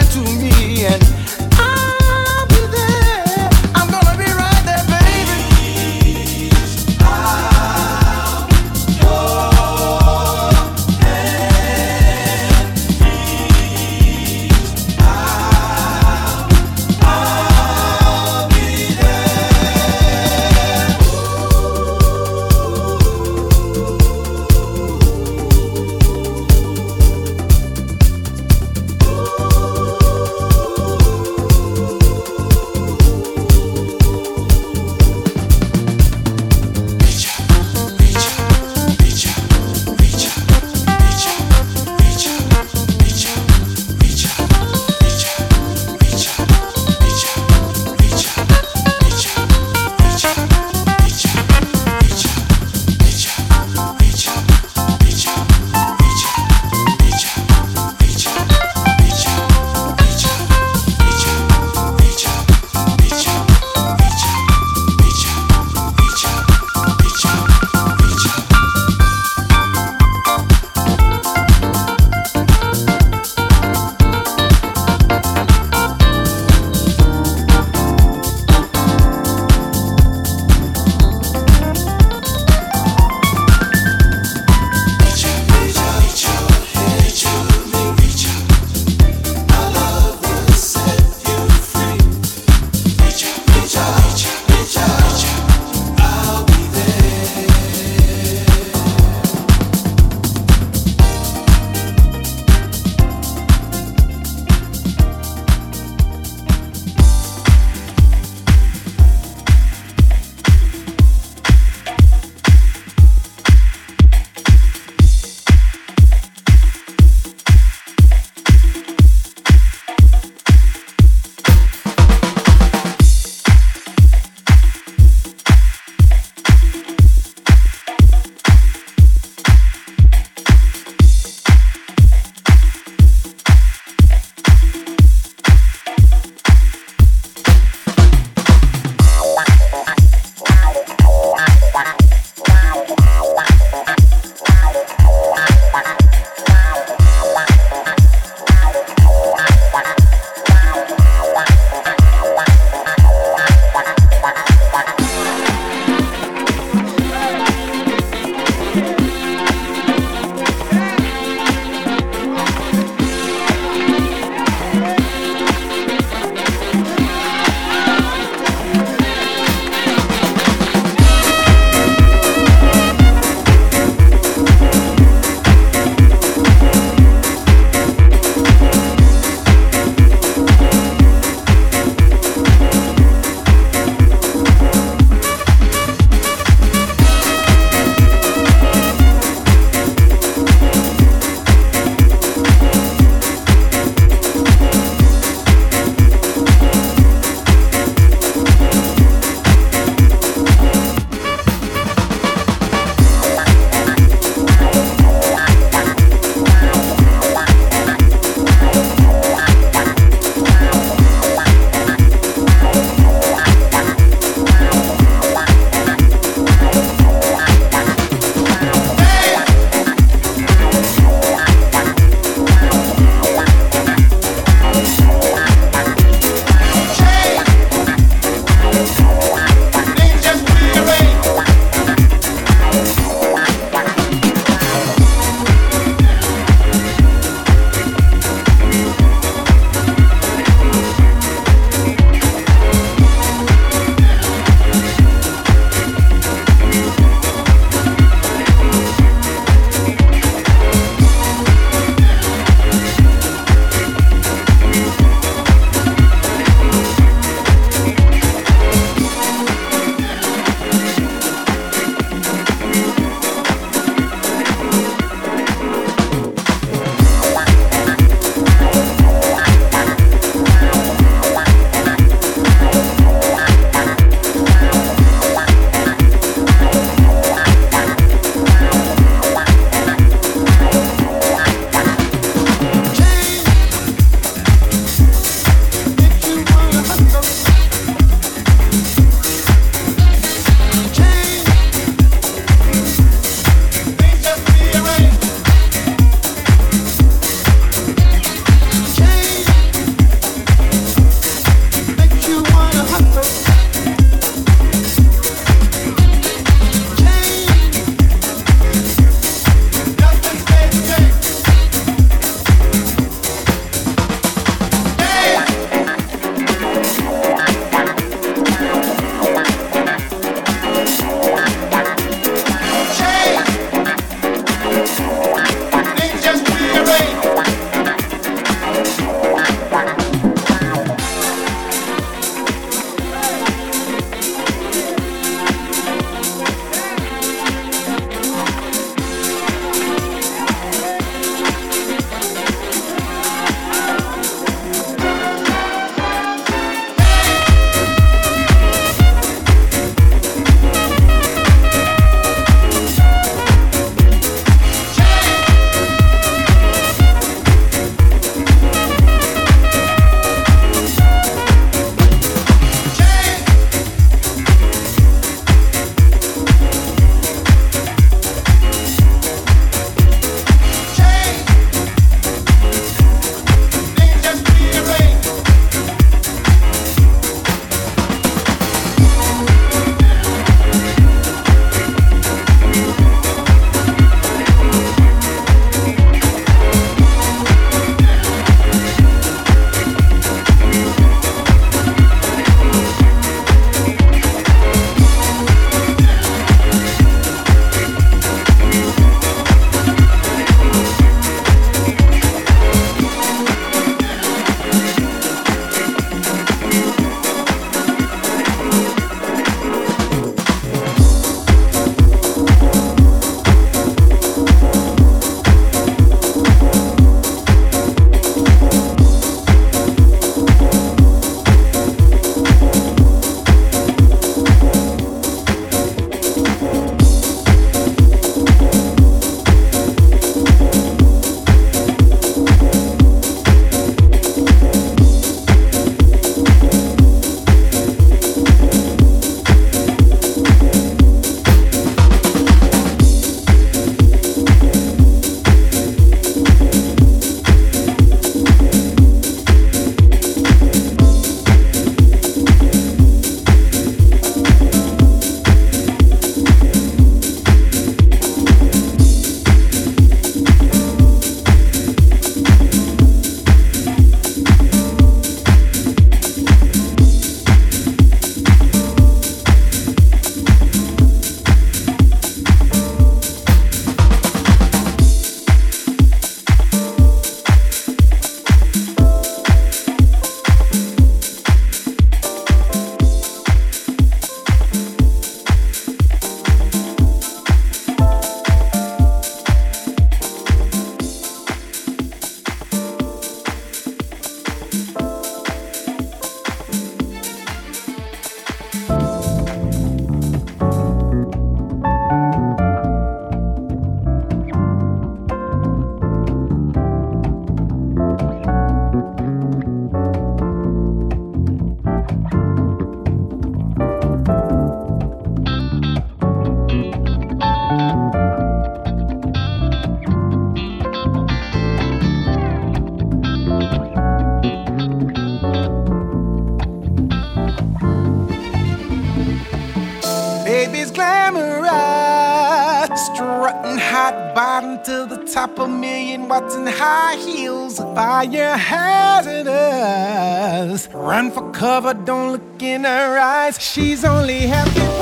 to me and cover, don't look in her eyes. She's only happy.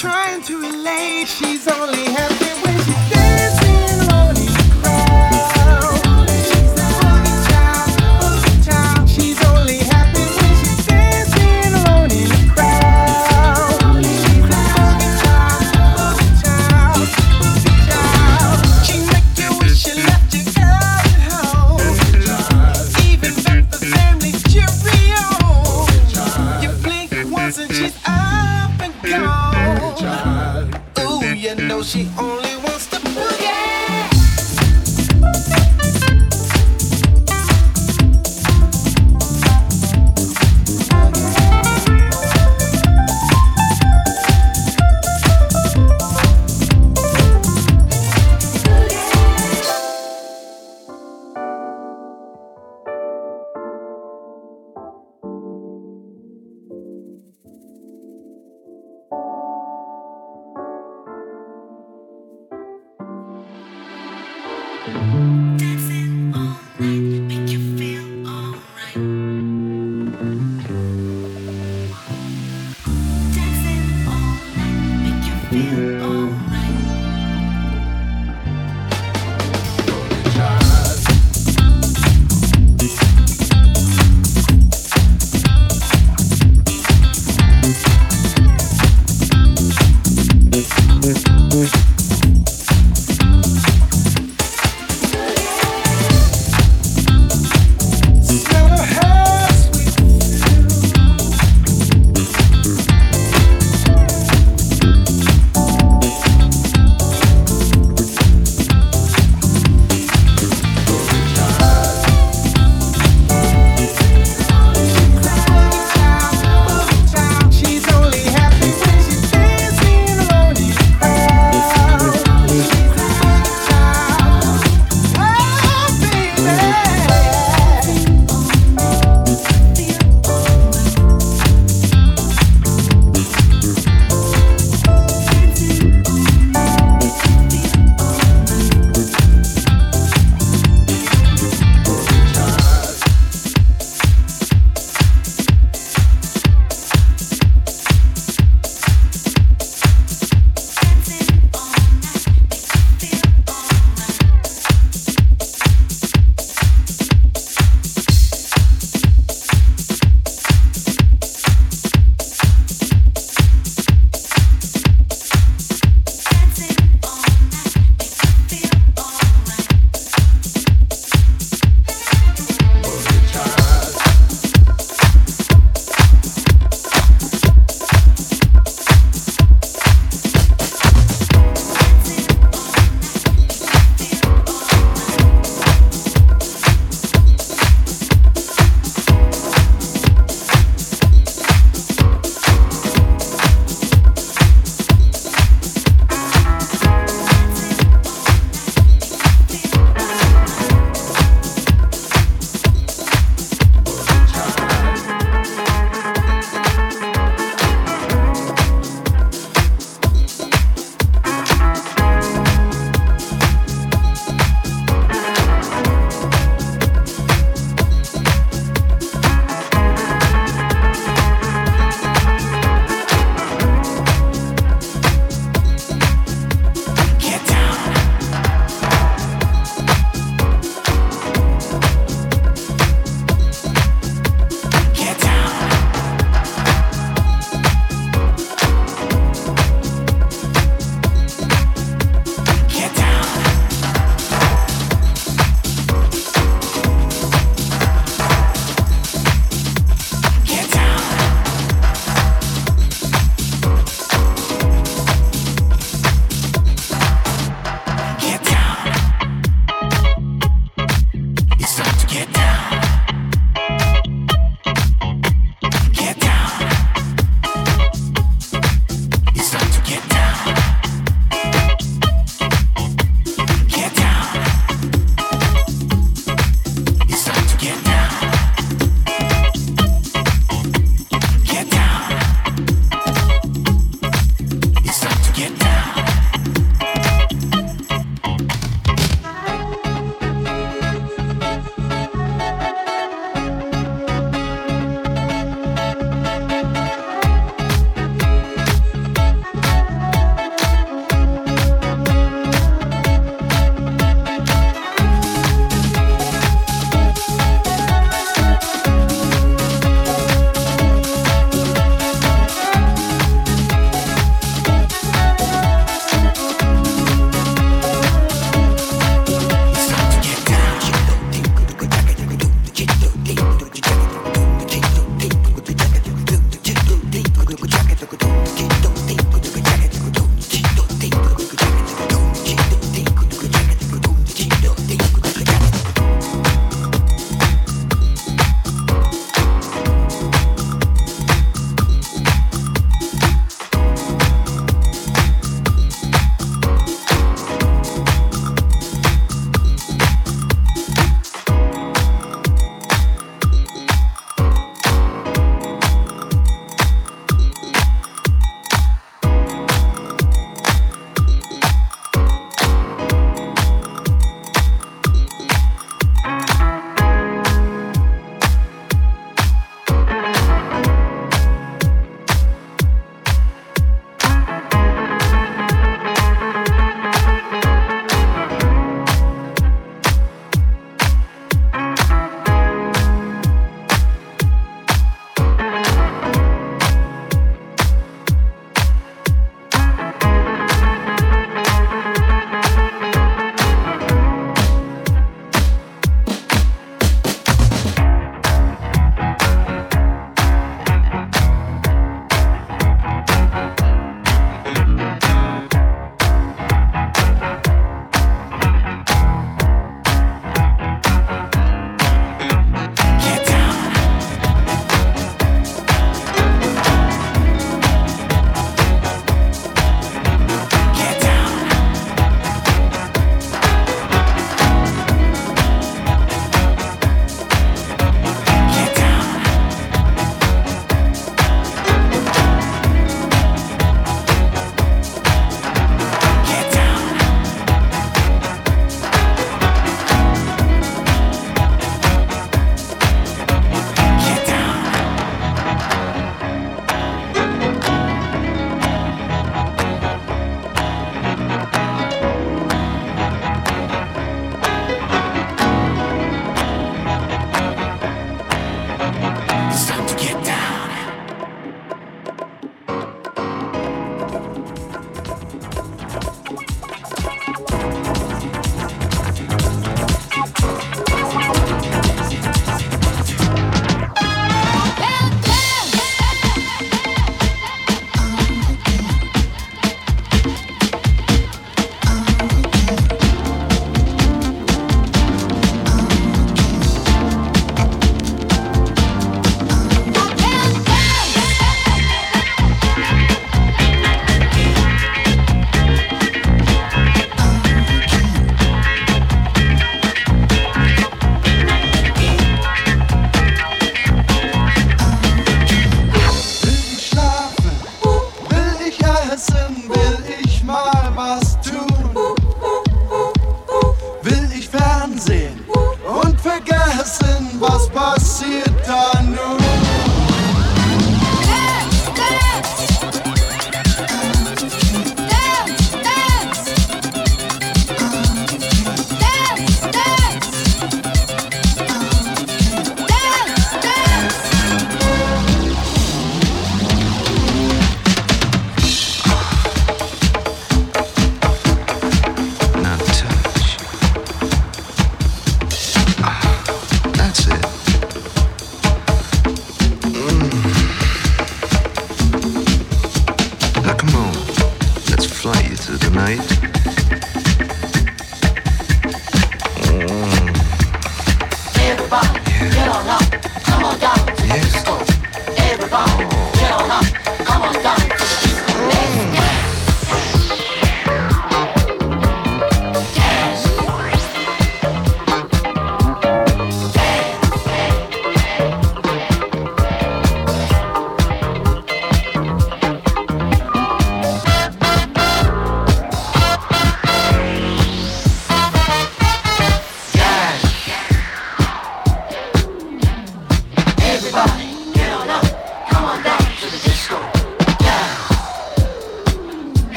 trying to relate. She's only happy.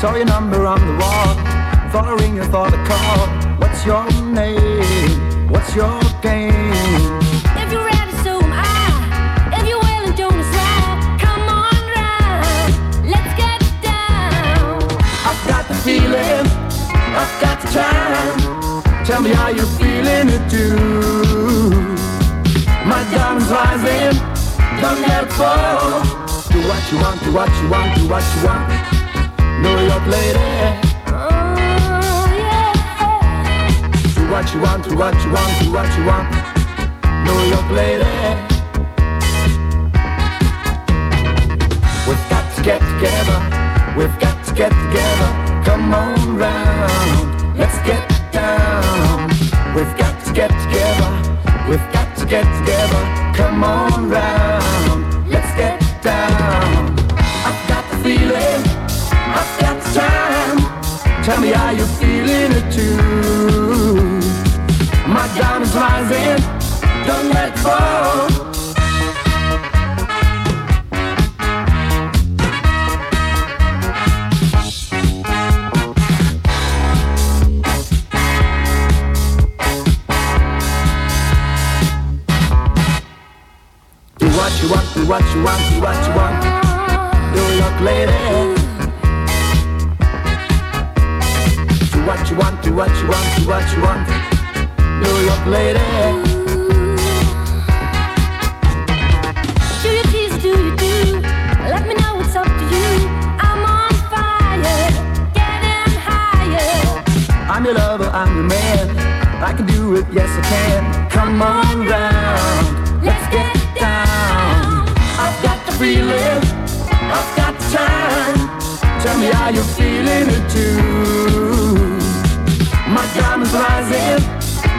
Saw your number on the wall. Thought I ring you, thought I call. What's your name? What's your game? If you're ready, so am I. If you're willing, don't decide. Come on, ride. Let's get down. I've got the feeling. I've got the time. Tell me how you're feeling it too. My diamond's rising. Don't let it fall. Do what you want, do what you want, do what you want. New York lady. Do what you want, do what you want, do what you want. New York lady. We've got to get together. We've got to get together. Come on round. Let's get down. We've got to get together. We've got to get together. Come on round. Let's get down. I've got the feeling. I've got time. Tell me how you're feeling it too. My diamond's rising. Don't let fall. Do what you want, do what you want, do what you want. New York lady. What you want, do what you want, do what you want. New York lady. Do you tease, do you do? Let me know what's up to you. I'm on fire, getting higher. I'm your lover, I'm your man. I can do it, yes I can. Come on round, let's get down. I've got the feeling, I've got the time. Tell me how you're feeling it too. My diamond's rising,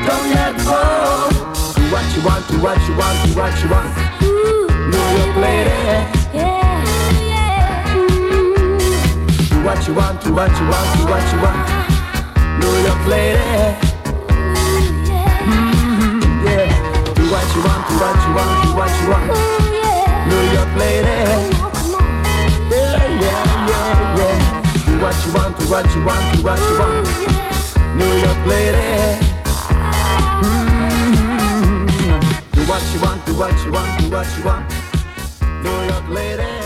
don't let fall. Do what you want, do what you want, do what you want. Ooh, New York lady. Yeah, yeah. Do what you want, do what you want, do what you want. New York lady. ooh, yeah. Mm-hmm. Yeah. Do what you want, do what you want, do what you want. Ooh, yeah. New York lady. Come on, come on. Yeah, yeah, yeah, yeah. Do what you want, do what you want, do what you want. Ooh, yeah. New York lady. Mm-hmm. Do what you want, do what you want, do what you want. New York lady.